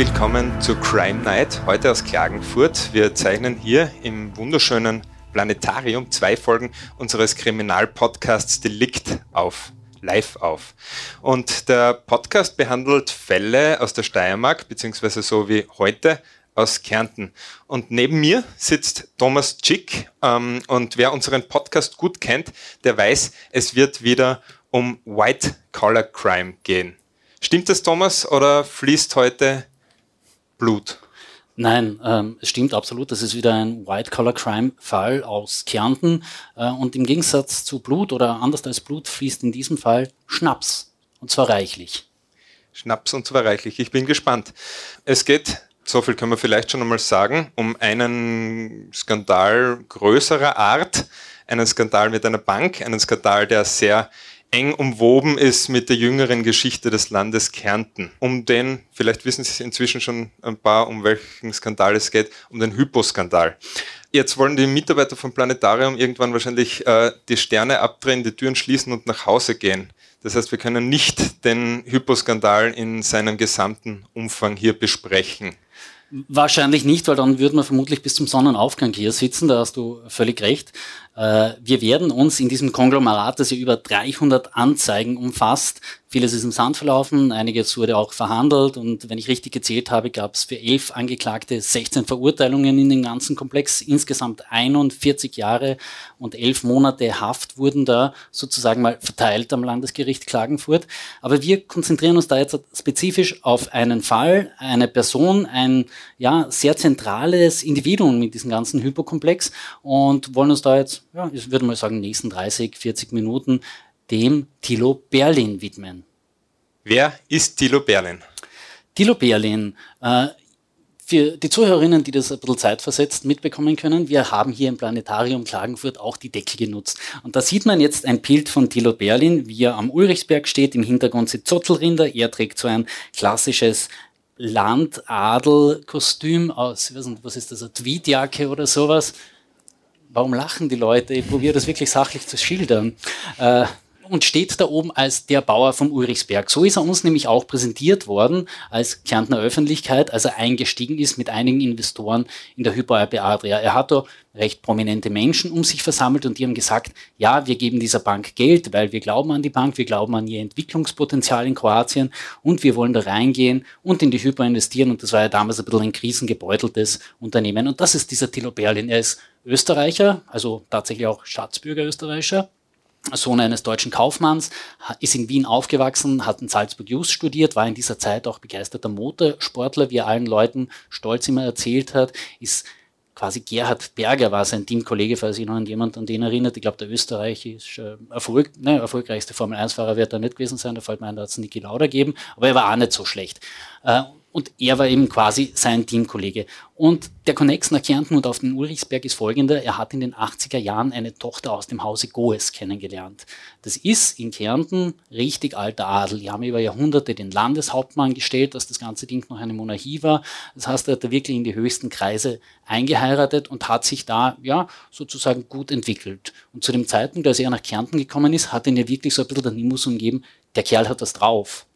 Willkommen zu Crime Night, heute aus Klagenfurt. Wir zeichnen hier im wunderschönen Planetarium zwei Folgen unseres Kriminalpodcasts Delikt auf live auf. Und der Podcast behandelt Fälle aus der Steiermark, beziehungsweise so wie heute aus Kärnten. Und neben mir sitzt Thomas Tschick. Ähm, und wer unseren Podcast gut kennt, der weiß, es wird wieder um White Collar Crime gehen. Stimmt das, Thomas, oder fließt heute Blut? Nein, ähm, es stimmt absolut. Das ist wieder ein White-Collar-Crime-Fall aus Kärnten. Äh, und im Gegensatz zu Blut oder anders als Blut fließt in diesem Fall Schnaps. Und zwar reichlich. Schnaps und zwar reichlich. Ich bin gespannt. Es geht, so viel können wir vielleicht schon einmal sagen, um einen Skandal größerer Art. Einen Skandal mit einer Bank, einen Skandal, der sehr eng umwoben ist mit der jüngeren Geschichte des Landes Kärnten. Um den, vielleicht wissen Sie inzwischen schon ein paar, um welchen Skandal es geht, um den Hypo-Skandal. Jetzt wollen die Mitarbeiter vom Planetarium irgendwann wahrscheinlich äh, die Sterne abdrehen, die Türen schließen und nach Hause gehen. Das heißt, wir können nicht den Hypo-Skandal in seinem gesamten Umfang hier besprechen. Wahrscheinlich nicht, weil dann würden wir vermutlich bis zum Sonnenaufgang hier sitzen, da hast du völlig recht. Äh, wir werden uns in diesem Konglomerat, das ja über 300 Anzeigen umfasst, vieles ist im Sand verlaufen, einiges wurde auch verhandelt und wenn ich richtig gezählt habe, gab es für elf Angeklagte 16 Verurteilungen in den ganzen Komplex. Insgesamt 41 Jahre und elf Monate Haft wurden da sozusagen mal verteilt am Landesgericht Klagenfurt. Aber wir konzentrieren uns da jetzt spezifisch auf einen Fall, eine Person, ein ja, sehr zentrales Individuum in diesem ganzen Hypokomplex und wollen uns da jetzt ja, ich würde mal sagen, nächsten 30, 40 Minuten dem Thilo Berlin widmen. Wer ist Thilo Berlin? Thilo Berlin, äh, für die Zuhörerinnen, die das ein bisschen zeitversetzt mitbekommen können, wir haben hier im Planetarium Klagenfurt auch die Deckel genutzt. Und da sieht man jetzt ein Bild von Thilo Berlin, wie er am Ulrichsberg steht. Im Hintergrund sind Zottelrinder. Er trägt so ein klassisches Landadelkostüm aus, was ist das, eine Tweedjacke oder sowas warum lachen die Leute? Ich probiere das wirklich sachlich zu schildern. Äh, und steht da oben als der Bauer vom Ulrichsberg. So ist er uns nämlich auch präsentiert worden als Kärntner Öffentlichkeit, als er eingestiegen ist mit einigen Investoren in der Hypo RP Adria. Er hat da recht prominente Menschen um sich versammelt und die haben gesagt, ja, wir geben dieser Bank Geld, weil wir glauben an die Bank, wir glauben an ihr Entwicklungspotenzial in Kroatien und wir wollen da reingehen und in die Hypo investieren und das war ja damals ein bisschen ein krisengebeuteltes Unternehmen und das ist dieser Tilo Berlin. Er ist Österreicher, also tatsächlich auch Staatsbürger Österreicher Sohn eines deutschen Kaufmanns, ist in Wien aufgewachsen, hat in Salzburg Just studiert, war in dieser Zeit auch begeisterter Motorsportler, wie er allen Leuten stolz immer erzählt hat, ist quasi Gerhard Berger war sein Teamkollege, falls sich noch an jemand an den erinnert. Ich glaube, der österreichische Erfolg, ne, erfolgreichste Formel-1-Fahrer wird da nicht gewesen sein, da fällt mir ein, da hat es Niki Lauda gegeben, aber er war auch nicht so schlecht. Und er war eben quasi sein Teamkollege. Und der Connex nach Kärnten und auf den Ulrichsberg ist folgender. Er hat in den 80er Jahren eine Tochter aus dem Hause Goes kennengelernt. Das ist in Kärnten richtig alter Adel. Die haben über Jahrhunderte den Landeshauptmann gestellt, dass das ganze Ding noch eine Monarchie war. Das heißt, er hat da wirklich in die höchsten Kreise eingeheiratet und hat sich da, ja, sozusagen gut entwickelt. Und zu dem Zeitpunkt, als er nach Kärnten gekommen ist, hat ihn ja wirklich so ein bisschen der Nimbus umgeben, der Kerl hat das drauf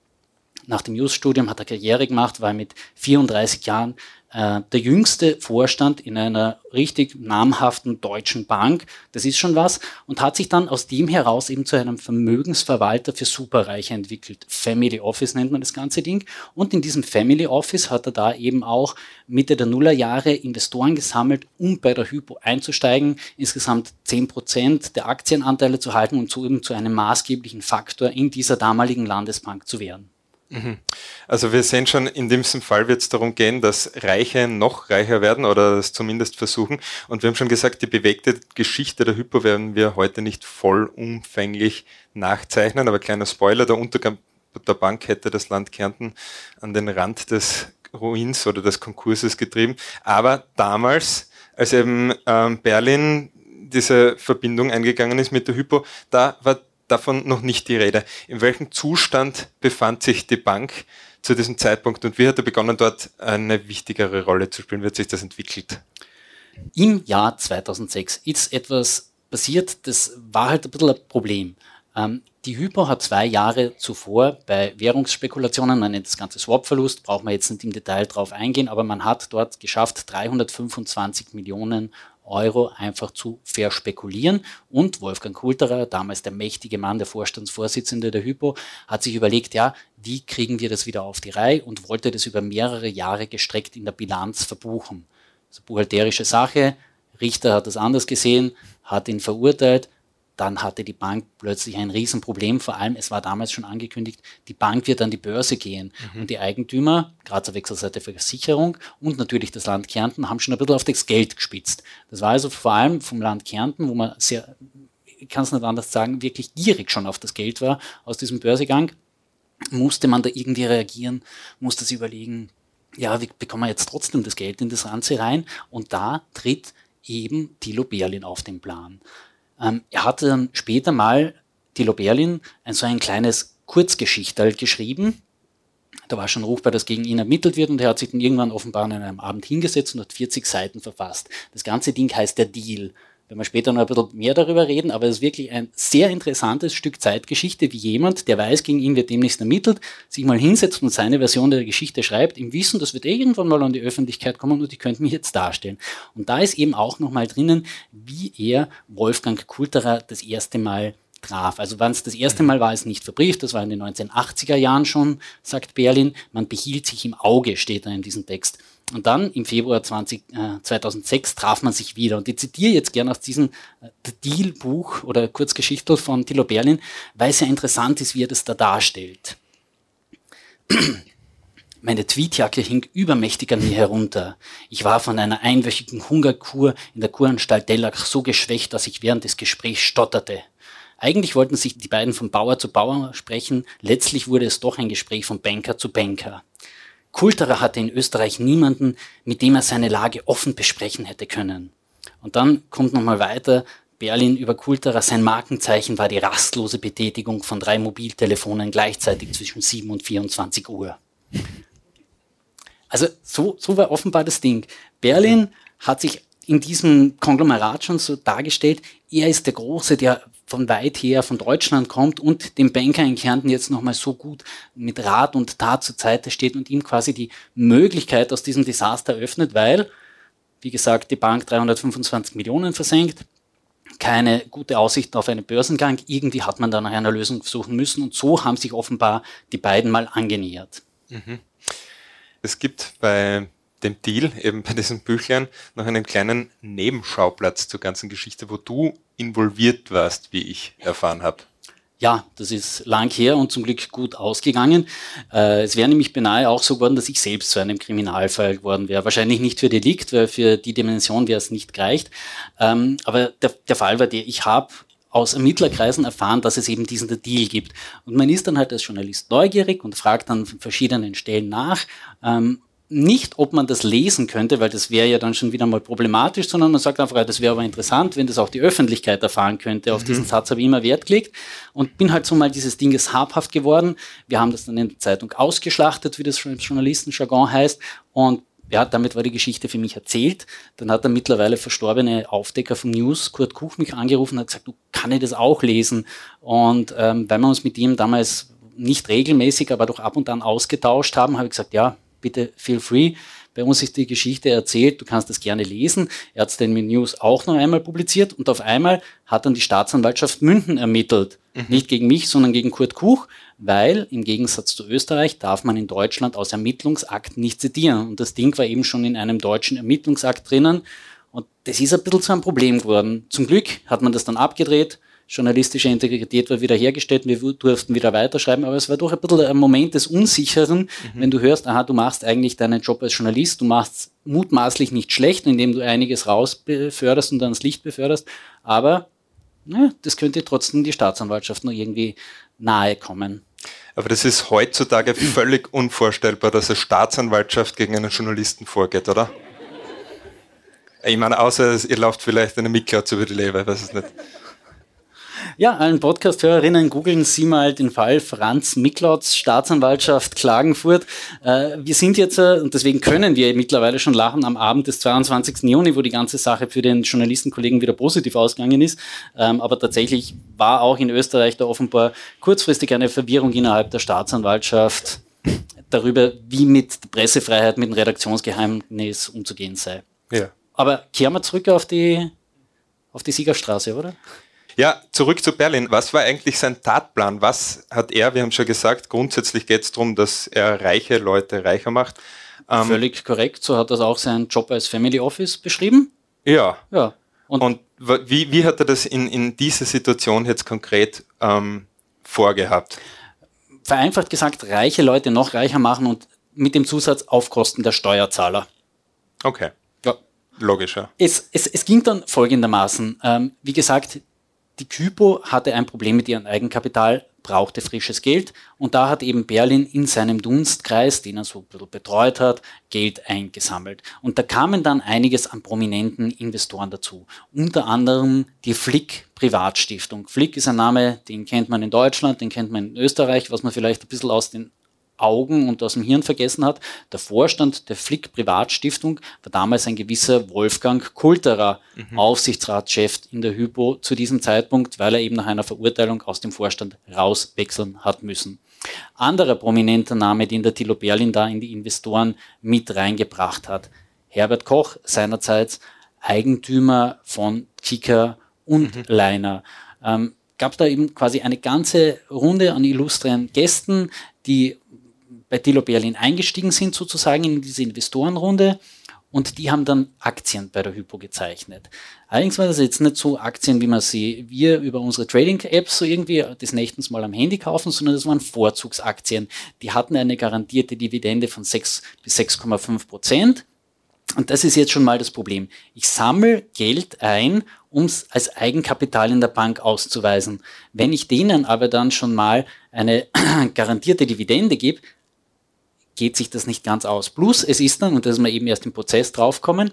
nach dem Just-Studium hat er Karriere gemacht, war mit 34 Jahren äh, der jüngste Vorstand in einer richtig namhaften deutschen Bank. Das ist schon was. Und hat sich dann aus dem heraus eben zu einem Vermögensverwalter für Superreiche entwickelt. Family Office nennt man das ganze Ding. Und in diesem Family Office hat er da eben auch Mitte der Nullerjahre Investoren gesammelt, um bei der Hypo einzusteigen, insgesamt 10% der Aktienanteile zu halten und so eben zu einem maßgeblichen Faktor in dieser damaligen Landesbank zu werden. Mhm. Also wir sehen schon, in diesem Fall wird es darum gehen, dass Reiche noch reicher werden oder es zumindest versuchen. Und wir haben schon gesagt, die bewegte Geschichte der Hypo werden wir heute nicht vollumfänglich nachzeichnen. Aber kleiner Spoiler, der Untergang der Bank hätte das Land Kärnten an den Rand des Ruins oder des Konkurses getrieben. Aber damals, als eben ähm, Berlin diese Verbindung eingegangen ist mit der Hypo, da war davon noch nicht die Rede. In welchem Zustand befand sich die Bank zu diesem Zeitpunkt und wie hat er begonnen, dort eine wichtigere Rolle zu spielen? Wie hat sich das entwickelt? Im Jahr 2006 ist etwas passiert, das war halt ein bisschen ein Problem. Ähm, die Hypo hat zwei Jahre zuvor bei Währungsspekulationen, man nennt das Ganze Swap-Verlust, braucht man jetzt nicht im Detail drauf eingehen, aber man hat dort geschafft, 325 Millionen Euro einfach zu verspekulieren. Und Wolfgang Kulterer, damals der mächtige Mann, der Vorstandsvorsitzende der Hypo, hat sich überlegt, ja, wie kriegen wir das wieder auf die Reihe und wollte das über mehrere Jahre gestreckt in der Bilanz verbuchen. Also buchhalterische Sache. Richter hat das anders gesehen, hat ihn verurteilt dann hatte die Bank plötzlich ein Riesenproblem. Vor allem, es war damals schon angekündigt, die Bank wird an die Börse gehen. Mhm. Und die Eigentümer, Grazer Wechselseite Versicherung und natürlich das Land Kärnten, haben schon ein bisschen auf das Geld gespitzt. Das war also vor allem vom Land Kärnten, wo man sehr, ich kann es nicht anders sagen, wirklich gierig schon auf das Geld war aus diesem Börsegang. Musste man da irgendwie reagieren, musste sich überlegen, ja, wie bekommen wir jetzt trotzdem das Geld in das Ranze rein? Und da tritt eben Thilo Berlin auf den Plan. Ähm, er hatte dann später mal, Thilo Berlin, ein so ein kleines Kurzgeschichtel geschrieben. Da war schon ruchbar, dass gegen ihn ermittelt wird und er hat sich dann irgendwann offenbar an einem Abend hingesetzt und hat 40 Seiten verfasst. Das ganze Ding heißt der Deal wenn wir später noch ein bisschen mehr darüber reden, aber es ist wirklich ein sehr interessantes Stück Zeitgeschichte, wie jemand, der weiß, gegen ihn wird demnächst ermittelt, sich mal hinsetzt und seine Version der Geschichte schreibt, im Wissen, das wird irgendwann mal an die Öffentlichkeit kommen und die könnten mich jetzt darstellen. Und da ist eben auch nochmal drinnen, wie er Wolfgang Kulterer das erste Mal traf. Also wann es das erste Mal war, ist nicht verbrieft, das war in den 1980er Jahren schon, sagt Berlin. Man behielt sich im Auge, steht da in diesem Text. Und dann im Februar 20, äh, 2006 traf man sich wieder. Und ich zitiere jetzt gerne aus diesem äh, Deal-Buch oder Kurzgeschichte von Thilo Berlin, weil es ja interessant ist, wie er das da darstellt. Meine Tweetjacke hing übermächtig an mir herunter. Ich war von einer einwöchigen Hungerkur in der Kuranstalt Dellach so geschwächt, dass ich während des Gesprächs stotterte. Eigentlich wollten sich die beiden von Bauer zu Bauer sprechen, letztlich wurde es doch ein Gespräch von Banker zu Banker. Kulterer hatte in Österreich niemanden, mit dem er seine Lage offen besprechen hätte können. Und dann kommt nochmal weiter, Berlin über Kulterer, sein Markenzeichen war die rastlose Betätigung von drei Mobiltelefonen gleichzeitig zwischen 7 und 24 Uhr. Also so, so war offenbar das Ding. Berlin hat sich in diesem Konglomerat schon so dargestellt, er ist der Große, der von weit her von Deutschland kommt und dem Banker in Kärnten jetzt nochmal so gut mit Rat und Tat zur Seite steht und ihm quasi die Möglichkeit aus diesem Desaster öffnet, weil, wie gesagt, die Bank 325 Millionen versenkt, keine gute Aussicht auf einen Börsengang, irgendwie hat man da nach einer Lösung suchen müssen und so haben sich offenbar die beiden mal angenähert. Mhm. Es gibt bei dem Deal, eben bei diesem Büchlein, noch einen kleinen Nebenschauplatz zur ganzen Geschichte, wo du involviert warst, wie ich erfahren habe. Ja, das ist lang her und zum Glück gut ausgegangen. Äh, es wäre nämlich beinahe auch so geworden, dass ich selbst zu einem Kriminalfall geworden wäre. Wahrscheinlich nicht für Delikt, weil für die Dimension wäre es nicht gereicht. Ähm, aber der, der Fall war der, ich habe aus Ermittlerkreisen erfahren, dass es eben diesen Deal gibt. Und man ist dann halt als Journalist neugierig und fragt an verschiedenen Stellen nach. Ähm, nicht, ob man das lesen könnte, weil das wäre ja dann schon wieder mal problematisch, sondern man sagt einfach, das wäre aber interessant, wenn das auch die Öffentlichkeit erfahren könnte. Auf mhm. diesen Satz habe ich immer Wert gelegt und bin halt so mal dieses Dinges habhaft geworden. Wir haben das dann in der Zeitung ausgeschlachtet, wie das im Journalistenjargon heißt und ja, damit war die Geschichte für mich erzählt. Dann hat der mittlerweile verstorbene Aufdecker vom News, Kurt Kuch, mich angerufen und hat gesagt, du kann ich das auch lesen? Und ähm, weil wir uns mit ihm damals nicht regelmäßig, aber doch ab und an ausgetauscht haben, habe ich gesagt, ja, bitte feel free. Bei uns ist die Geschichte erzählt, du kannst das gerne lesen. Er hat es dann mit News auch noch einmal publiziert und auf einmal hat dann die Staatsanwaltschaft München ermittelt. Mhm. Nicht gegen mich, sondern gegen Kurt Kuch, weil im Gegensatz zu Österreich darf man in Deutschland aus Ermittlungsakten nicht zitieren. Und das Ding war eben schon in einem deutschen Ermittlungsakt drinnen. Und das ist ein bisschen zu einem Problem geworden. Zum Glück hat man das dann abgedreht journalistische Integrität war wieder hergestellt, wir durften wieder weiterschreiben, aber es war doch ein bisschen ein Moment des Unsicheren, mhm. wenn du hörst, aha, du machst eigentlich deinen Job als Journalist, du machst mutmaßlich nicht schlecht, indem du einiges rausbeförderst und dann ans Licht beförderst, aber ne, das könnte trotzdem die Staatsanwaltschaft noch irgendwie nahe kommen. Aber das ist heutzutage völlig unvorstellbar, dass eine Staatsanwaltschaft gegen einen Journalisten vorgeht, oder? Ich meine, außer ihr lauft vielleicht eine Mikklauz über die Leber, ich weiß es nicht. Ja, allen Podcast-Hörerinnen, googeln Sie mal den Fall Franz Miklotz, Staatsanwaltschaft Klagenfurt. Äh, wir sind jetzt, äh, und deswegen können wir mittlerweile schon lachen, am Abend des 22. Juni, wo die ganze Sache für den Journalistenkollegen wieder positiv ausgegangen ist. Ähm, aber tatsächlich war auch in Österreich da offenbar kurzfristig eine Verwirrung innerhalb der Staatsanwaltschaft darüber, wie mit Pressefreiheit, mit dem Redaktionsgeheimnis umzugehen sei. Ja. Aber kehren wir zurück auf die, auf die Siegerstraße, oder? Ja, zurück zu Berlin. Was war eigentlich sein Tatplan? Was hat er, wir haben schon gesagt, grundsätzlich geht es darum, dass er reiche Leute reicher macht. Ähm, Völlig korrekt, so hat das auch seinen Job als Family Office beschrieben. Ja. ja. Und, Und wie, wie hat er das in, in dieser Situation jetzt konkret ähm, vorgehabt? Vereinfacht gesagt, reiche Leute noch reicher machen und mit dem Zusatz auf Kosten der Steuerzahler. Okay. Ja. Logischer. Es, es, es ging dann folgendermaßen. Ähm, wie gesagt, die Kypo hatte ein Problem mit ihrem Eigenkapital, brauchte frisches Geld und da hat eben Berlin in seinem Dunstkreis, den er so ein bisschen betreut hat, Geld eingesammelt. Und da kamen dann einiges an prominenten Investoren dazu. Unter anderem die Flick Privatstiftung. Flick ist ein Name, den kennt man in Deutschland, den kennt man in Österreich, was man vielleicht ein bisschen aus den Augen und aus dem Hirn vergessen hat. Der Vorstand der Flick Privatstiftung war damals ein gewisser Wolfgang Kulterer, mhm. Aufsichtsratschef in der Hypo zu diesem Zeitpunkt, weil er eben nach einer Verurteilung aus dem Vorstand rauswechseln hat müssen. Anderer prominenter Name, den der Thilo Berlin da in die Investoren mit reingebracht hat. Herbert Koch, seinerzeit Eigentümer von Kicker und mhm. Leiner. Ähm, gab da eben quasi eine ganze Runde an illustren Gästen, die bei Dilo Berlin eingestiegen sind, sozusagen in diese Investorenrunde. Und die haben dann Aktien bei der Hypo gezeichnet. Allerdings war das jetzt nicht so Aktien, wie man sie wir über unsere Trading-Apps so irgendwie des Nächtens mal am Handy kaufen, sondern das waren Vorzugsaktien. Die hatten eine garantierte Dividende von 6 bis 6,5 Prozent. Und das ist jetzt schon mal das Problem. Ich sammle Geld ein, um es als Eigenkapital in der Bank auszuweisen. Wenn ich denen aber dann schon mal eine garantierte Dividende gebe, geht sich das nicht ganz aus. Plus, es ist dann, und da ist man eben erst im Prozess draufkommen,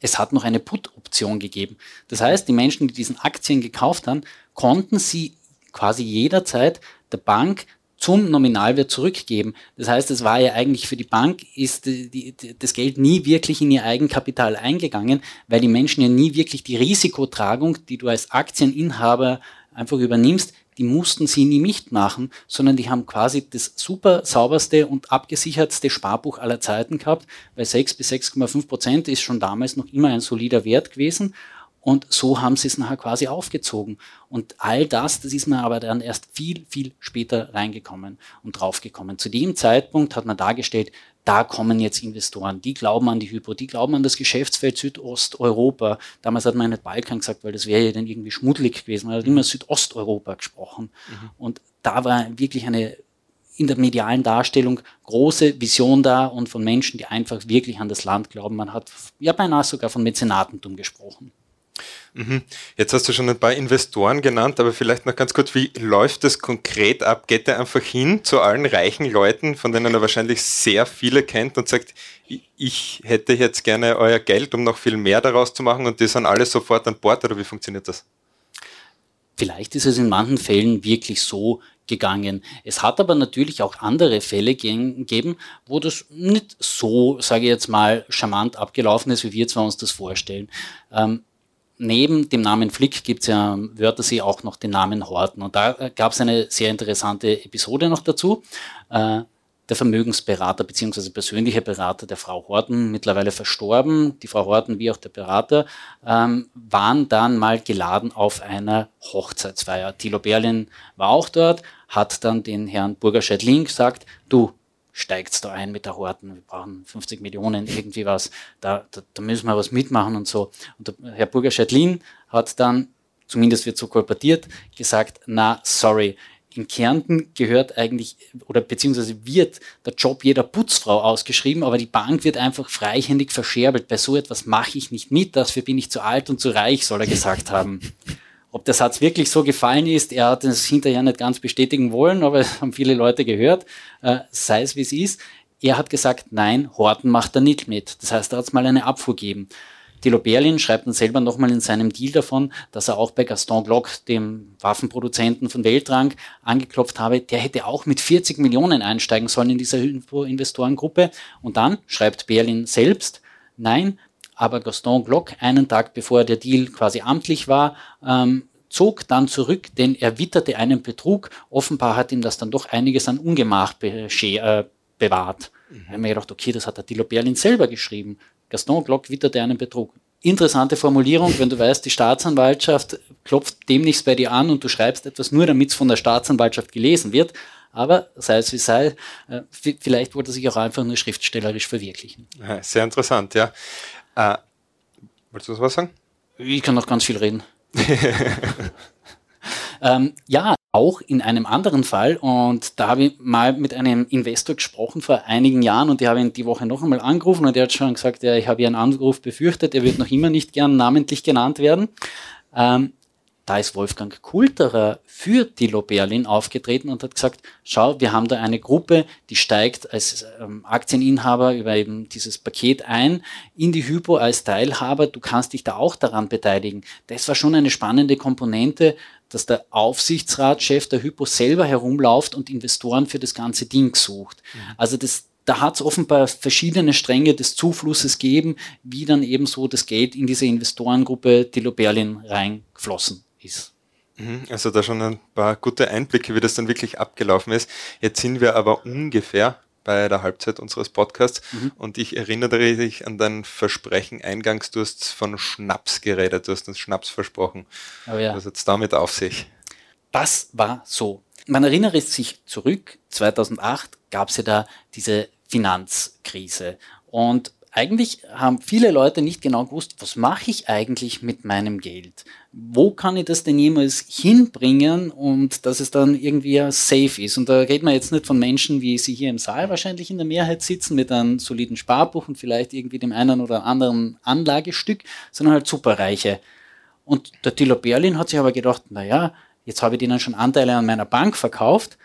es hat noch eine Put-Option gegeben. Das heißt, die Menschen, die diesen Aktien gekauft haben, konnten sie quasi jederzeit der Bank zum Nominalwert zurückgeben. Das heißt, es war ja eigentlich für die Bank, ist die, die, das Geld nie wirklich in ihr Eigenkapital eingegangen, weil die Menschen ja nie wirklich die Risikotragung, die du als Aktieninhaber einfach übernimmst, die mussten sie nie mitmachen, sondern die haben quasi das super sauberste und abgesichertste Sparbuch aller Zeiten gehabt, weil 6 bis 6,5 Prozent ist schon damals noch immer ein solider Wert gewesen. Und so haben sie es nachher quasi aufgezogen. Und all das, das ist mir aber dann erst viel, viel später reingekommen und draufgekommen. Zu dem Zeitpunkt hat man dargestellt, da kommen jetzt Investoren, die glauben an die Hypo, die glauben an das Geschäftsfeld Südosteuropa. Damals hat man nicht Balkan gesagt, weil das wäre ja dann irgendwie schmuddelig gewesen. Man hat immer Südosteuropa gesprochen. Mhm. Und da war wirklich eine in der medialen Darstellung große Vision da und von Menschen, die einfach wirklich an das Land glauben. Man hat ja beinahe sogar von Mäzenatentum gesprochen. Mhm. Jetzt hast du schon ein paar Investoren genannt, aber vielleicht noch ganz kurz, wie läuft das konkret ab? Geht er einfach hin zu allen reichen Leuten, von denen er wahrscheinlich sehr viele kennt und sagt, ich hätte jetzt gerne euer Geld, um noch viel mehr daraus zu machen und die sind alle sofort an Bord oder wie funktioniert das? Vielleicht ist es in manchen Fällen wirklich so gegangen. Es hat aber natürlich auch andere Fälle gegeben, wo das nicht so, sage ich jetzt mal, charmant abgelaufen ist, wie wir zwar uns das vorstellen. Ähm, neben dem Namen Flick gibt es ja am Wörthersee auch noch den Namen Horten. Und da äh, gab es eine sehr interessante Episode noch dazu. Äh, der Vermögensberater bzw. persönliche Berater der Frau Horten, mittlerweile verstorben, die Frau Horten wie auch der Berater, ähm, waren dann mal geladen auf einer Hochzeitsfeier. Thilo Berlin war auch dort, hat dann den Herrn Burger Scheidlin gesagt, du, steigt da ein mit der Horten, wir brauchen 50 Millionen, irgendwie was, da, da, da müssen wir was mitmachen und so. Und der Herr Burger Scheitlin hat dann, zumindest wird so kolportiert, gesagt, na, sorry, in Kärnten gehört eigentlich oder beziehungsweise wird der Job jeder Putzfrau ausgeschrieben, aber die Bank wird einfach freihändig verscherbelt. Bei so etwas mache ich nicht mit, dafür bin ich zu alt und zu reich, soll er gesagt haben. Ob der Satz wirklich so gefallen ist, er hat es hinterher nicht ganz bestätigen wollen, aber es haben viele Leute gehört, äh, sei es wie es ist. Er hat gesagt, nein, Horten macht er nicht mit. Das heißt, er hat es mal eine Abfuhr gegeben. Thilo Berlin schreibt dann selber nochmal in seinem Deal davon, dass er auch bei Gaston Glock, dem Waffenproduzenten von Weltrang, angeklopft habe. Der hätte auch mit 40 Millionen einsteigen sollen in dieser Investorengruppe. Und dann schreibt Berlin selbst, nein, aber Gaston Glock, einen Tag bevor der Deal quasi amtlich war, ähm, zog dann zurück, denn er witterte einen Betrug. Offenbar hat ihm das dann doch einiges an Ungemach be äh, bewahrt. Mhm. Da habe ich mir gedacht, okay, das hat der Dilo Berlin selber geschrieben. Gaston Glock witterte einen Betrug. Interessante Formulierung, wenn du weißt, die Staatsanwaltschaft klopft demnächst bei dir an und du schreibst etwas nur, damit es von der Staatsanwaltschaft gelesen wird. Aber sei es wie sei, äh, vielleicht wollte er sich auch einfach nur schriftstellerisch verwirklichen. Sehr interessant, ja. Äh, wolltest du was sagen? Ich kann noch ganz viel reden. ähm, ja, auch in einem anderen Fall, und da habe ich mal mit einem Investor gesprochen vor einigen Jahren und die habe ihn die Woche noch einmal angerufen und der hat schon gesagt, ja, ich habe ihren Anruf befürchtet, er wird noch immer nicht gern namentlich genannt werden. Ähm, da ist Wolfgang Kulterer für Dilo Berlin aufgetreten und hat gesagt, schau, wir haben da eine Gruppe, die steigt als ähm, Aktieninhaber über eben dieses Paket ein in die Hypo als Teilhaber, du kannst dich da auch daran beteiligen. Das war schon eine spannende Komponente, dass der Aufsichtsratschef der Hypo selber herumläuft und Investoren für das ganze Ding sucht. Mhm. Also das, da hat es offenbar verschiedene Stränge des Zuflusses gegeben, wie dann eben so das Geld in diese Investorengruppe Dilo Berlin reingeflossen ist. Mhm, also da schon ein paar gute Einblicke, wie das dann wirklich abgelaufen ist. Jetzt sind wir aber ungefähr bei der Halbzeit unseres Podcasts mhm. und ich erinnere dich an dein Versprechen eingangs, du hast von Schnaps geredet, du hast uns Schnaps versprochen. Oh ja. Was hat es damit auf sich? Das war so. Man erinnere sich zurück, 2008 gab es ja da diese Finanzkrise und eigentlich haben viele Leute nicht genau gewusst, was mache ich eigentlich mit meinem Geld? Wo kann ich das denn jemals hinbringen und dass es dann irgendwie safe ist? Und da reden wir jetzt nicht von Menschen, wie sie hier im Saal wahrscheinlich in der Mehrheit sitzen, mit einem soliden Sparbuch und vielleicht irgendwie dem einen oder anderen Anlagestück, sondern halt Superreiche. Und der Thilo Berlin hat sich aber gedacht, naja, jetzt habe ich denen schon Anteile an meiner Bank verkauft,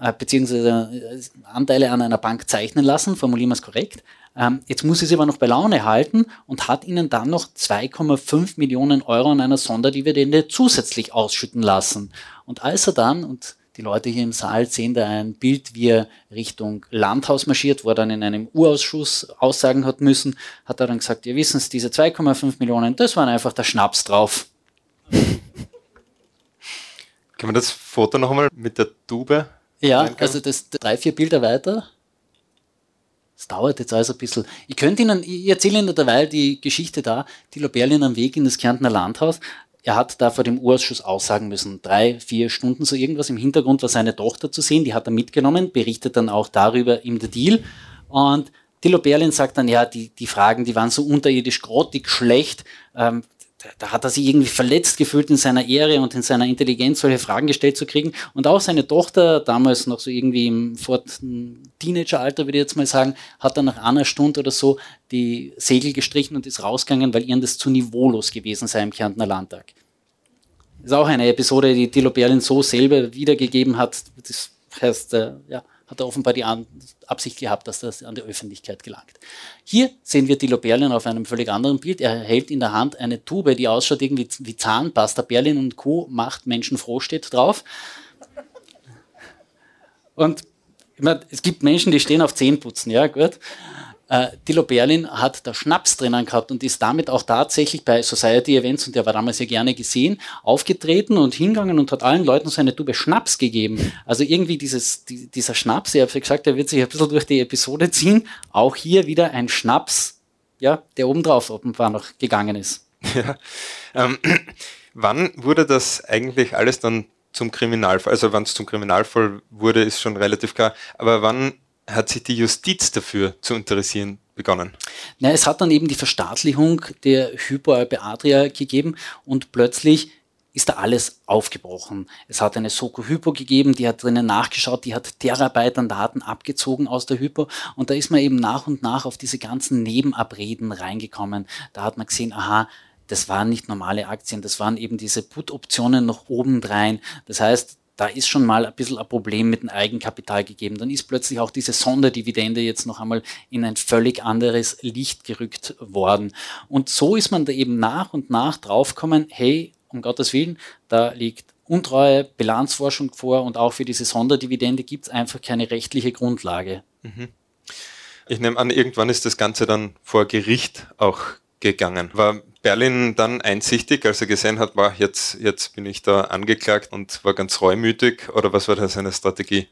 äh, beziehungsweise äh, Anteile an einer Bank zeichnen lassen, formulieren wir es korrekt. Ähm, jetzt muss sie sie aber noch bei Laune halten und hat ihnen dann noch 2,5 Millionen Euro an einer Sonderdividende zusätzlich ausschütten lassen. Und als er dann, und die Leute hier im Saal sehen da ein Bild, wie er Richtung Landhaus marschiert, wo er dann in einem Urausschuss Aussagen hat müssen, hat er dann gesagt, ihr wissen es, diese 2,5 Millionen, das waren einfach der Schnaps drauf. Kann man das Foto nochmal mit der Tube? Ja, also das drei, vier Bilder weiter. Es dauert jetzt alles ein bisschen. Ich könnte Ihnen, ich erzähle Ihnen derweil die Geschichte da, die Loberlin am Weg in das Kärntner Landhaus. Er hat da vor dem Urausschuss aussagen müssen. Drei, vier Stunden so irgendwas. Im Hintergrund war seine Tochter zu sehen, die hat er mitgenommen, berichtet dann auch darüber im Deal. Und Thilo Berlin sagt dann, ja, die, die Fragen, die waren so unterirdisch grottig schlecht. Ähm, da hat er sich irgendwie verletzt gefühlt in seiner Ehre und in seiner Intelligenz, solche Fragen gestellt zu kriegen. Und auch seine Tochter, damals noch so irgendwie im Teenageralter, würde ich jetzt mal sagen, hat dann nach einer Stunde oder so die Segel gestrichen und ist rausgegangen, weil ihnen das zu niveaulos gewesen sei im Kärntner Landtag. Das ist auch eine Episode, die Dilo Berlin so selber wiedergegeben hat. Das heißt, äh, ja, hat er offenbar die Absicht gehabt, dass das an die Öffentlichkeit gelangt. Hier sehen wir Dilo Berlin auf einem völlig anderen Bild. Er hält in der Hand eine Tube, die ausschaut irgendwie wie Zahnpasta. Berlin und Co. macht Menschen froh, steht drauf. Und ich meine, es gibt Menschen, die stehen auf Zähneputzen, ja, gut. Äh, Dilo Berlin hat da Schnaps drinnen gehabt und ist damit auch tatsächlich bei Society Events, und der war damals ja gerne gesehen, aufgetreten und hingegangen und hat allen Leuten so eine Tube Schnaps gegeben. Also irgendwie dieses, die, dieser Schnaps, ich habe gesagt, der wird sich ein bisschen durch die Episode ziehen. Auch hier wieder ein Schnaps, ja, der obendrauf offenbar noch gegangen ist. Ja, ähm, wann wurde das eigentlich alles dann zum Kriminalfall? Also wann es zum Kriminalfall wurde, ist schon relativ klar. Aber wann hat sich die Justiz dafür zu interessieren begonnen? Na, es hat dann eben die Verstaatlichung der Hypoalpe Adria gegeben und plötzlich ist da alles aufgebrochen. Es hat eine Soko Hypo gegeben, die hat drinnen nachgeschaut, die hat Terabyte an Daten abgezogen aus der Hypo und da ist man eben nach und nach auf diese ganzen Nebenabreden reingekommen. Da hat man gesehen, aha, das waren nicht normale Aktien, das waren eben diese Put-Optionen noch obendrein. Das heißt, da ist schon mal ein bisschen ein Problem mit dem Eigenkapital gegeben. Dann ist plötzlich auch diese Sonderdividende jetzt noch einmal in ein völlig anderes Licht gerückt worden. Und so ist man da eben nach und nach draufgekommen, hey, um Gottes Willen, da liegt untreue Bilanzforschung vor und auch für diese Sonderdividende gibt es einfach keine rechtliche Grundlage. Mhm. Ich nehme an, irgendwann ist das Ganze dann vor Gericht auch gegangen. War Berlin dann einsichtig, als er gesehen hat, war jetzt, jetzt bin ich da angeklagt und war ganz reumütig oder was war da seine Strategie?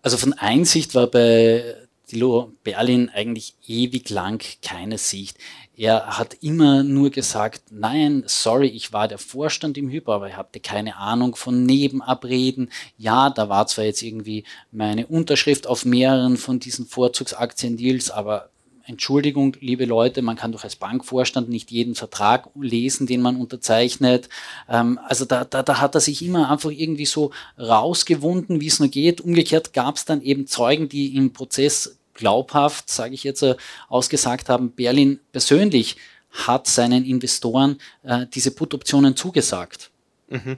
Also von Einsicht war bei Dilo Berlin eigentlich ewig lang keine Sicht. Er hat immer nur gesagt, nein, sorry, ich war der Vorstand im Hyper, aber ich hatte keine Ahnung von Nebenabreden. Ja, da war zwar jetzt irgendwie meine Unterschrift auf mehreren von diesen Vorzugsaktien-Deals, aber Entschuldigung, liebe Leute, man kann doch als Bankvorstand nicht jeden Vertrag lesen, den man unterzeichnet. Ähm, also da, da, da hat er sich immer einfach irgendwie so rausgewunden, wie es nur geht. Umgekehrt gab es dann eben Zeugen, die im Prozess glaubhaft, sage ich jetzt, äh, ausgesagt haben, Berlin persönlich hat seinen Investoren äh, diese Put-Optionen zugesagt. Mhm.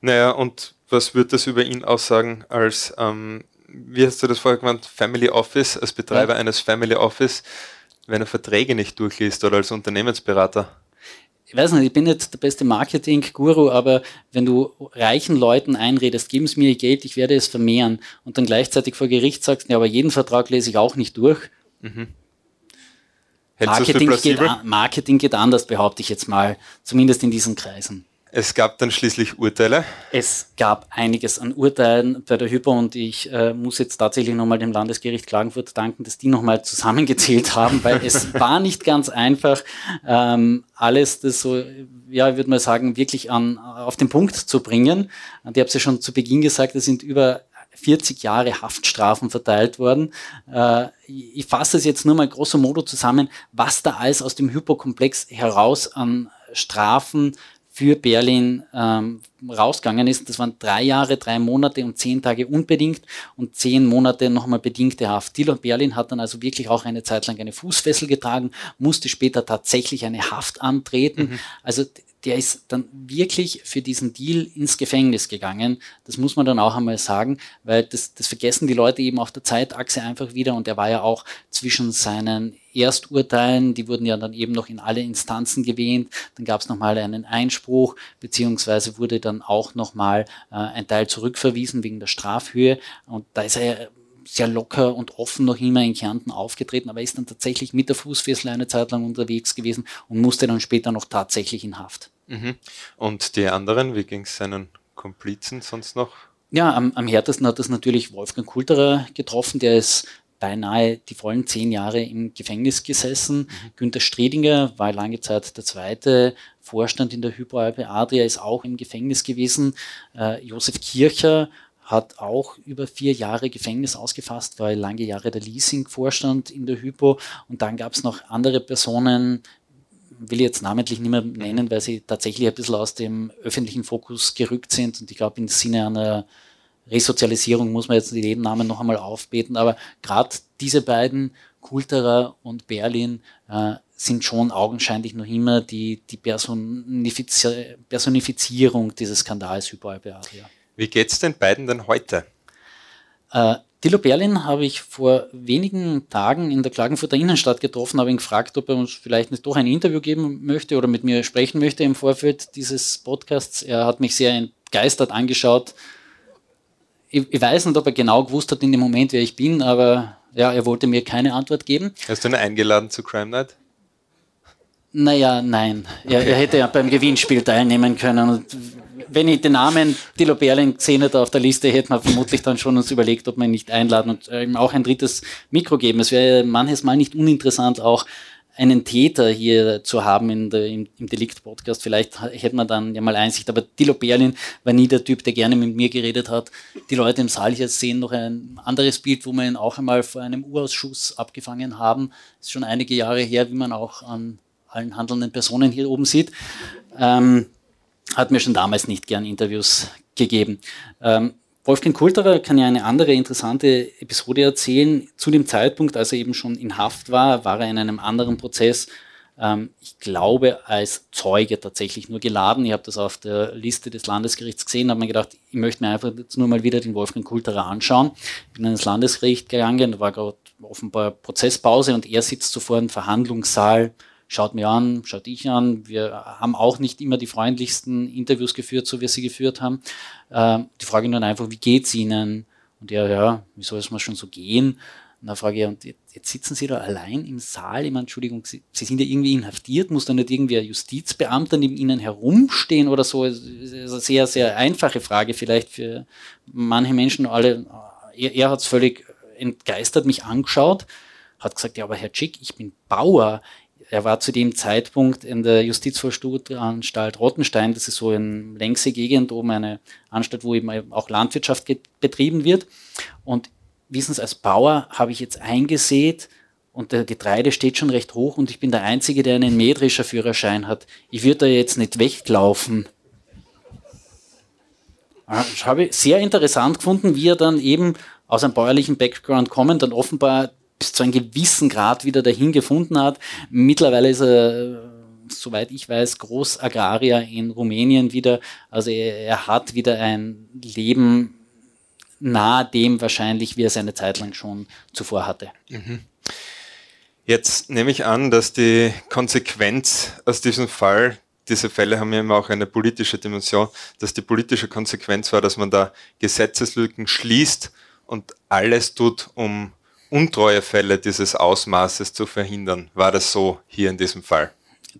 Naja, und was wird das über ihn aussagen als, ähm, wie hast du das vorher genannt, Family Office, als Betreiber ja. eines Family Office, wenn er Verträge nicht durchliest oder als Unternehmensberater? ich weiß nicht, ich bin nicht der beste Marketing-Guru, aber wenn du reichen Leuten einredest, geben sie mir Geld, ich werde es vermehren und dann gleichzeitig vor Gericht sagst, ja, aber jeden Vertrag lese ich auch nicht durch. Mhm. Marketing geht, Marketing geht anders, behaupte ich jetzt mal, zumindest in diesen Kreisen. Es gab dann schließlich Urteile. Es gab einiges an Urteilen bei der Hypo und ich äh, muss jetzt tatsächlich nochmal dem Landesgericht Klagenfurt danken, dass die nochmal zusammengezählt haben, weil es war nicht ganz einfach, ähm, alles das so, ja, ich würde mal sagen, wirklich an, auf den Punkt zu bringen. Und ich habe es ja schon zu Beginn gesagt, es sind über 40 Jahre Haftstrafen verteilt worden. Äh, ich fasse es jetzt nur mal grosso modo zusammen, was da alles aus dem Hypokomplex heraus an Strafen für Berlin ähm, rausgegangen ist. Das waren drei Jahre, drei Monate und zehn Tage unbedingt und zehn Monate nochmal bedingte Haft. Dylan Berlin hat dann also wirklich auch eine Zeit lang eine Fußfessel getragen, musste später tatsächlich eine Haft antreten. Mhm. Also der ist dann wirklich für diesen Deal ins Gefängnis gegangen. Das muss man dann auch einmal sagen, weil das, das vergessen die Leute eben auf der Zeitachse einfach wieder und er war ja auch zwischen seinen Ersturteilen, die wurden ja dann eben noch in alle Instanzen gewähnt, dann gab es nochmal einen Einspruch, beziehungsweise wurde dann auch nochmal äh, ein Teil zurückverwiesen wegen der Strafhöhe und da ist er sehr locker und offen noch immer in Kärnten aufgetreten, aber ist dann tatsächlich mit der Fußfessel eine Zeit lang unterwegs gewesen und musste dann später noch tatsächlich in Haft. Mhm. Und die anderen, wie ging es seinen Komplizen sonst noch? Ja, am, am härtesten hat das natürlich Wolfgang Kulterer getroffen, der ist beinahe die vollen zehn Jahre im Gefängnis gesessen. Mhm. Günter Stredinger war lange Zeit der zweite Vorstand in der Hypoalpe Adria, ist auch im Gefängnis gewesen. Äh, Josef Kircher hat auch über vier Jahre Gefängnis ausgefasst, war lange Jahre der Leasing-Vorstand in der Hypo. Und dann gab es noch andere Personen, will ich jetzt namentlich nicht mehr nennen, weil sie tatsächlich ein bisschen aus dem öffentlichen Fokus gerückt sind. Und ich glaube, im Sinne einer Resozialisierung muss man jetzt die Nebennamen noch einmal aufbeten. Aber gerade diese beiden, Kulterer und Berlin, äh, sind schon augenscheinlich noch immer die, die Personifiz Personifizierung dieses Skandals Hypo Adria. Wie geht es den beiden denn heute? Äh, Dilo Berlin habe ich vor wenigen Tagen in der Klagenfurter Innenstadt getroffen, habe ihn gefragt, ob er uns vielleicht nicht doch ein Interview geben möchte oder mit mir sprechen möchte im Vorfeld dieses Podcasts. Er hat mich sehr entgeistert angeschaut. Ich, ich weiß nicht, ob er genau gewusst hat in dem Moment, wer ich bin, aber ja, er wollte mir keine Antwort geben. Hast du ihn eingeladen zu Crime Night? Naja, nein. Okay. Er, er, hätte ja beim Gewinnspiel teilnehmen können. Und wenn ich den Namen Dilo Berling gesehen hätte auf der Liste, hätte man vermutlich dann schon uns überlegt, ob man ihn nicht einladen und äh, ihm auch ein drittes Mikro geben. Es wäre manches Mal nicht uninteressant, auch einen Täter hier zu haben in der, im, im Delikt-Podcast. Vielleicht hätte man dann ja mal Einsicht. Aber Dilo Berlin war nie der Typ, der gerne mit mir geredet hat. Die Leute im Saal hier sehen noch ein anderes Bild, wo wir ihn auch einmal vor einem Urausschuss abgefangen haben. Das ist schon einige Jahre her, wie man auch an allen handelnden Personen hier oben sieht. Ähm, hat mir schon damals nicht gern Interviews gegeben. Ähm, Wolfgang Kulterer kann ja eine andere interessante Episode erzählen. Zu dem Zeitpunkt, als er eben schon in Haft war, war er in einem anderen Prozess ähm, ich glaube, als Zeuge tatsächlich nur geladen. Ich habe das auf der Liste des Landesgerichts gesehen, habe mir gedacht, ich möchte mir einfach jetzt nur mal wieder den Wolfgang Kulterer anschauen. Bin ins Landesgericht gegangen, da war gerade offenbar Prozesspause und er sitzt zuvor im Verhandlungssaal, schaut mir an, schaut ich an. Wir haben auch nicht immer die freundlichsten Interviews geführt, so wie wir sie geführt haben. Ähm, die Frage nun einfach, wie geht's Ihnen? Und er, ja, wie soll es mal schon so gehen? Und dann frage ich, und jetzt sitzen Sie da allein im Saal? Ich meine, Entschuldigung, Sie, Sie sind ja irgendwie inhaftiert, muss da nicht irgendwie ein Justizbeamter neben Ihnen herumstehen oder so? Das ist eine sehr, sehr einfache Frage vielleicht für manche Menschen. Alle, er, er hat es völlig entgeistert mich angeschaut, hat gesagt, ja, aber Herr Schick, ich bin Bauer. Er war zu dem Zeitpunkt in der Justizvollzugsanstalt Rottenstein, das ist so in längste Gegend oben eine Anstalt, wo eben auch Landwirtschaft betrieben wird. Und wissen Sie, als Bauer habe ich jetzt eingesät und der Getreide steht schon recht hoch und ich bin der Einzige, der einen metrischer Führerschein hat. Ich würde da jetzt nicht weglaufen. Das habe ich sehr interessant gefunden, wie er dann eben aus einem bäuerlichen Background kommt, dann offenbar bis zu einem gewissen Grad wieder dahin gefunden hat. Mittlerweile ist er, soweit ich weiß, Großagrarier in Rumänien wieder. Also er, er hat wieder ein Leben nahe dem wahrscheinlich, wie er seine Zeit lang schon zuvor hatte. Mhm. Jetzt nehme ich an, dass die Konsequenz aus diesem Fall, diese Fälle haben ja immer auch eine politische Dimension, dass die politische Konsequenz war, dass man da Gesetzeslücken schließt und alles tut, um Untreuefälle dieses Ausmaßes zu verhindern. War das so hier in diesem Fall?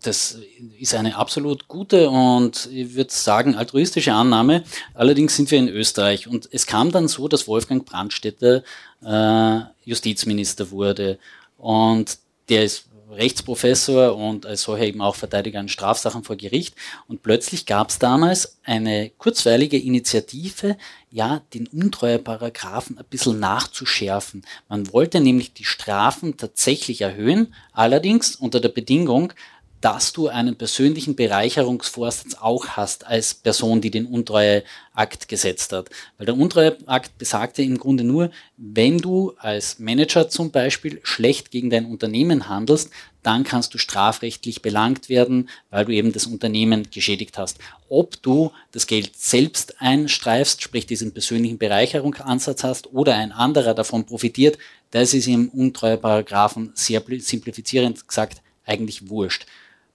Das ist eine absolut gute und ich würde sagen altruistische Annahme. Allerdings sind wir in Österreich und es kam dann so, dass Wolfgang Brandstätter äh, Justizminister wurde und der ist Rechtsprofessor und als solcher eben auch Verteidiger an Strafsachen vor Gericht. Und plötzlich gab es damals eine kurzweilige Initiative, ja, den Untreueparagraphen ein bisschen nachzuschärfen. Man wollte nämlich die Strafen tatsächlich erhöhen, allerdings unter der Bedingung, dass du einen persönlichen Bereicherungsvorsatz auch hast als Person, die den Untreueakt gesetzt hat. Weil der Untreueakt besagte im Grunde nur, wenn du als Manager zum Beispiel schlecht gegen dein Unternehmen handelst, dann kannst du strafrechtlich belangt werden, weil du eben das Unternehmen geschädigt hast. Ob du das Geld selbst einstreifst, sprich diesen persönlichen Bereicherungsansatz hast oder ein anderer davon profitiert, das ist im Untreueparagraphen sehr simplifizierend gesagt eigentlich wurscht.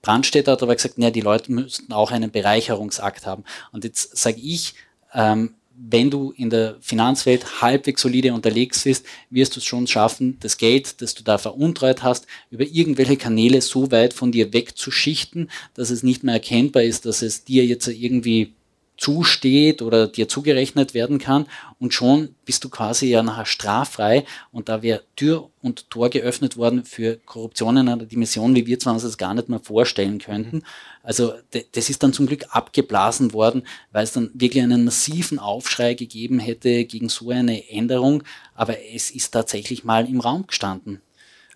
Brandstätter hat aber gesagt, naja, die Leute müssten auch einen Bereicherungsakt haben. Und jetzt sage ich, ähm, wenn du in der Finanzwelt halbwegs solide unterwegs bist, wirst du es schon schaffen, das Geld, das du da veruntreut hast, über irgendwelche Kanäle so weit von dir wegzuschichten, dass es nicht mehr erkennbar ist, dass es dir jetzt irgendwie zusteht oder dir zugerechnet werden kann und schon bist du quasi ja nachher straffrei und da wäre Tür und Tor geöffnet worden für Korruption in einer Dimension, wie wir zwar uns das gar nicht mehr vorstellen könnten. Mhm. Also das ist dann zum Glück abgeblasen worden, weil es dann wirklich einen massiven Aufschrei gegeben hätte gegen so eine Änderung, aber es ist tatsächlich mal im Raum gestanden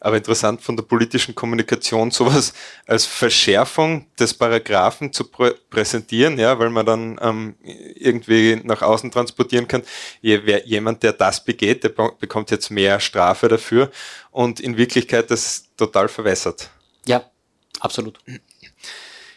aber interessant von der politischen Kommunikation sowas als Verschärfung des Paragraphen zu prä präsentieren, ja, weil man dann ähm, irgendwie nach außen transportieren kann, jemand, der das begeht, der bekommt jetzt mehr Strafe dafür und in Wirklichkeit das total verwässert. Ja, absolut.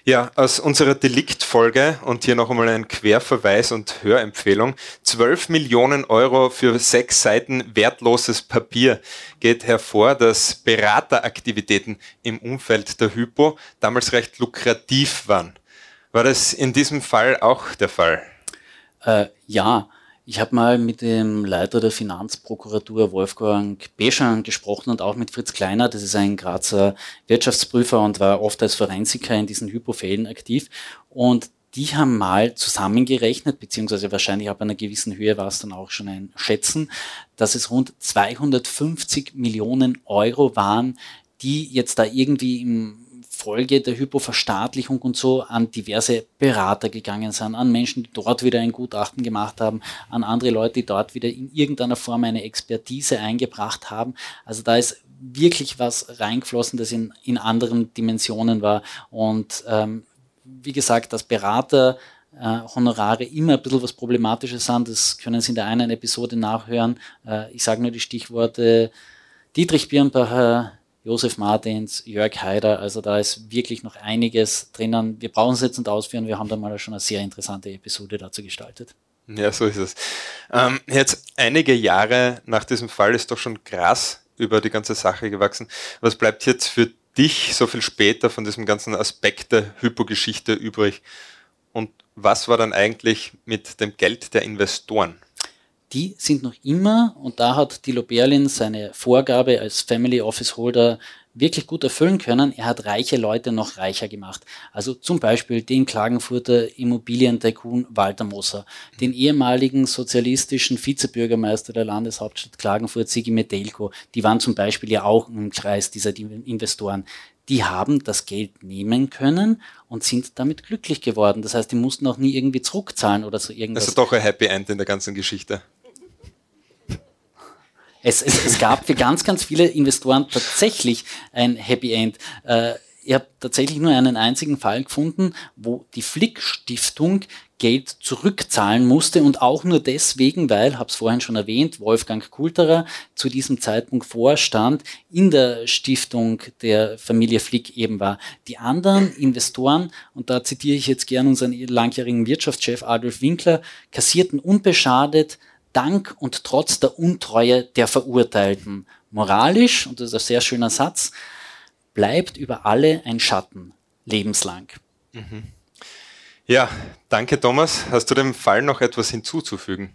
Ja, aus unserer Deliktfolge und hier noch einmal ein Querverweis und Hörempfehlung. 12 Millionen Euro für sechs Seiten wertloses Papier geht hervor, dass Berateraktivitäten im Umfeld der Hypo damals recht lukrativ waren. War das in diesem Fall auch der Fall? Äh, ja, ich habe mal mit dem Leiter der Finanzprokuratur Wolfgang Beschan gesprochen und auch mit Fritz Kleiner, das ist ein Grazer Wirtschaftsprüfer und war oft als Forensiker in diesen Hypofällen aktiv. Und die haben mal zusammengerechnet, beziehungsweise wahrscheinlich ab einer gewissen Höhe war es dann auch schon ein Schätzen, dass es rund 250 Millionen Euro waren, die jetzt da irgendwie im Folge der Hypoverstaatlichung und so an diverse Berater gegangen sind, an Menschen, die dort wieder ein Gutachten gemacht haben, an andere Leute, die dort wieder in irgendeiner Form eine Expertise eingebracht haben. Also da ist wirklich was reingeflossen, das in, in anderen Dimensionen war. Und ähm, wie gesagt, dass Berater äh, Honorare immer ein bisschen was Problematisches sind, das können Sie in der einen Episode nachhören. Äh, ich sage nur die Stichworte Dietrich Birnbacher, Josef Martins, Jörg Haider. Also da ist wirklich noch einiges drinnen. Wir brauchen es jetzt nicht ausführen. Wir haben da mal schon eine sehr interessante Episode dazu gestaltet. Ja, so ist es. Ähm, jetzt einige Jahre nach diesem Fall ist doch schon Gras über die ganze Sache gewachsen. Was bleibt jetzt für dich so viel später von diesem ganzen Aspekt der Hypogeschichte übrig? Und was war dann eigentlich mit dem Geld der Investoren? Die sind noch immer, und da hat Dilo Berlin seine Vorgabe als Family Office Holder wirklich gut erfüllen können. Er hat reiche Leute noch reicher gemacht. Also zum Beispiel den Klagenfurter Immobilientycoon Walter Moser, den ehemaligen sozialistischen Vizebürgermeister der Landeshauptstadt Klagenfurt Sigi Metelko. Die waren zum Beispiel ja auch im Kreis dieser Investoren. Die haben das Geld nehmen können und sind damit glücklich geworden. Das heißt, die mussten auch nie irgendwie zurückzahlen oder so irgendwas. Also doch ein Happy End in der ganzen Geschichte. Es, es, es gab für ganz, ganz viele Investoren tatsächlich ein Happy End. Äh, ich habe tatsächlich nur einen einzigen Fall gefunden, wo die Flick-Stiftung Geld zurückzahlen musste und auch nur deswegen, weil, habe es vorhin schon erwähnt, Wolfgang Kulterer zu diesem Zeitpunkt Vorstand in der Stiftung der Familie Flick eben war. Die anderen Investoren, und da zitiere ich jetzt gern unseren langjährigen Wirtschaftschef Adolf Winkler, kassierten unbeschadet dank und trotz der Untreue der Verurteilten. Moralisch, und das ist ein sehr schöner Satz, bleibt über alle ein Schatten, lebenslang. Mhm. Ja, danke Thomas. Hast du dem Fall noch etwas hinzuzufügen?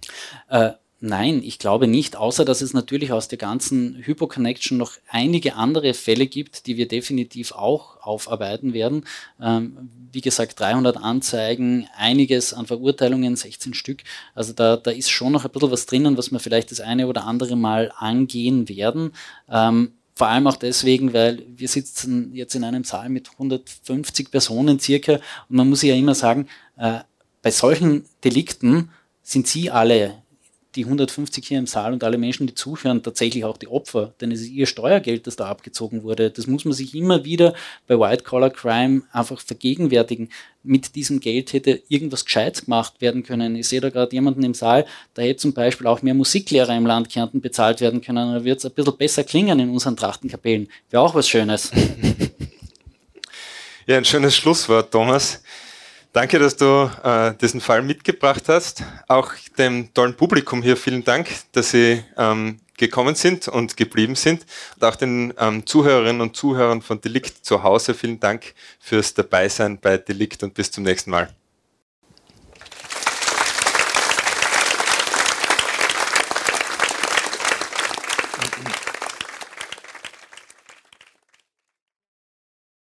Äh, Nein, ich glaube nicht, außer dass es natürlich aus der ganzen Hypo-Connection noch einige andere Fälle gibt, die wir definitiv auch aufarbeiten werden. Ähm, wie gesagt, 300 Anzeigen, einiges an Verurteilungen, 16 Stück. Also da, da ist schon noch ein bisschen was drinnen, was wir vielleicht das eine oder andere Mal angehen werden. Ähm, vor allem auch deswegen, weil wir sitzen jetzt in einem Saal mit 150 Personen circa und man muss ja immer sagen, äh, bei solchen Delikten sind Sie alle die 150 hier im Saal und alle Menschen, die zuhören, tatsächlich auch die Opfer, denn es ist ihr Steuergeld, das da abgezogen wurde. Das muss man sich immer wieder bei White-Collar-Crime einfach vergegenwärtigen. Mit diesem Geld hätte irgendwas Gescheites gemacht werden können. Ich sehe da gerade jemanden im Saal, da hätte zum Beispiel auch mehr Musiklehrer im Land Kärnten bezahlt werden können. Da wird es ein bisschen besser klingen in unseren Trachtenkapellen. Wäre auch was Schönes. Ja, ein schönes Schlusswort, Thomas. Danke, dass du äh, diesen Fall mitgebracht hast. Auch dem tollen Publikum hier vielen Dank, dass Sie ähm, gekommen sind und geblieben sind. Und auch den ähm, Zuhörerinnen und Zuhörern von Delikt zu Hause vielen Dank fürs Dabeisein bei Delikt und bis zum nächsten Mal.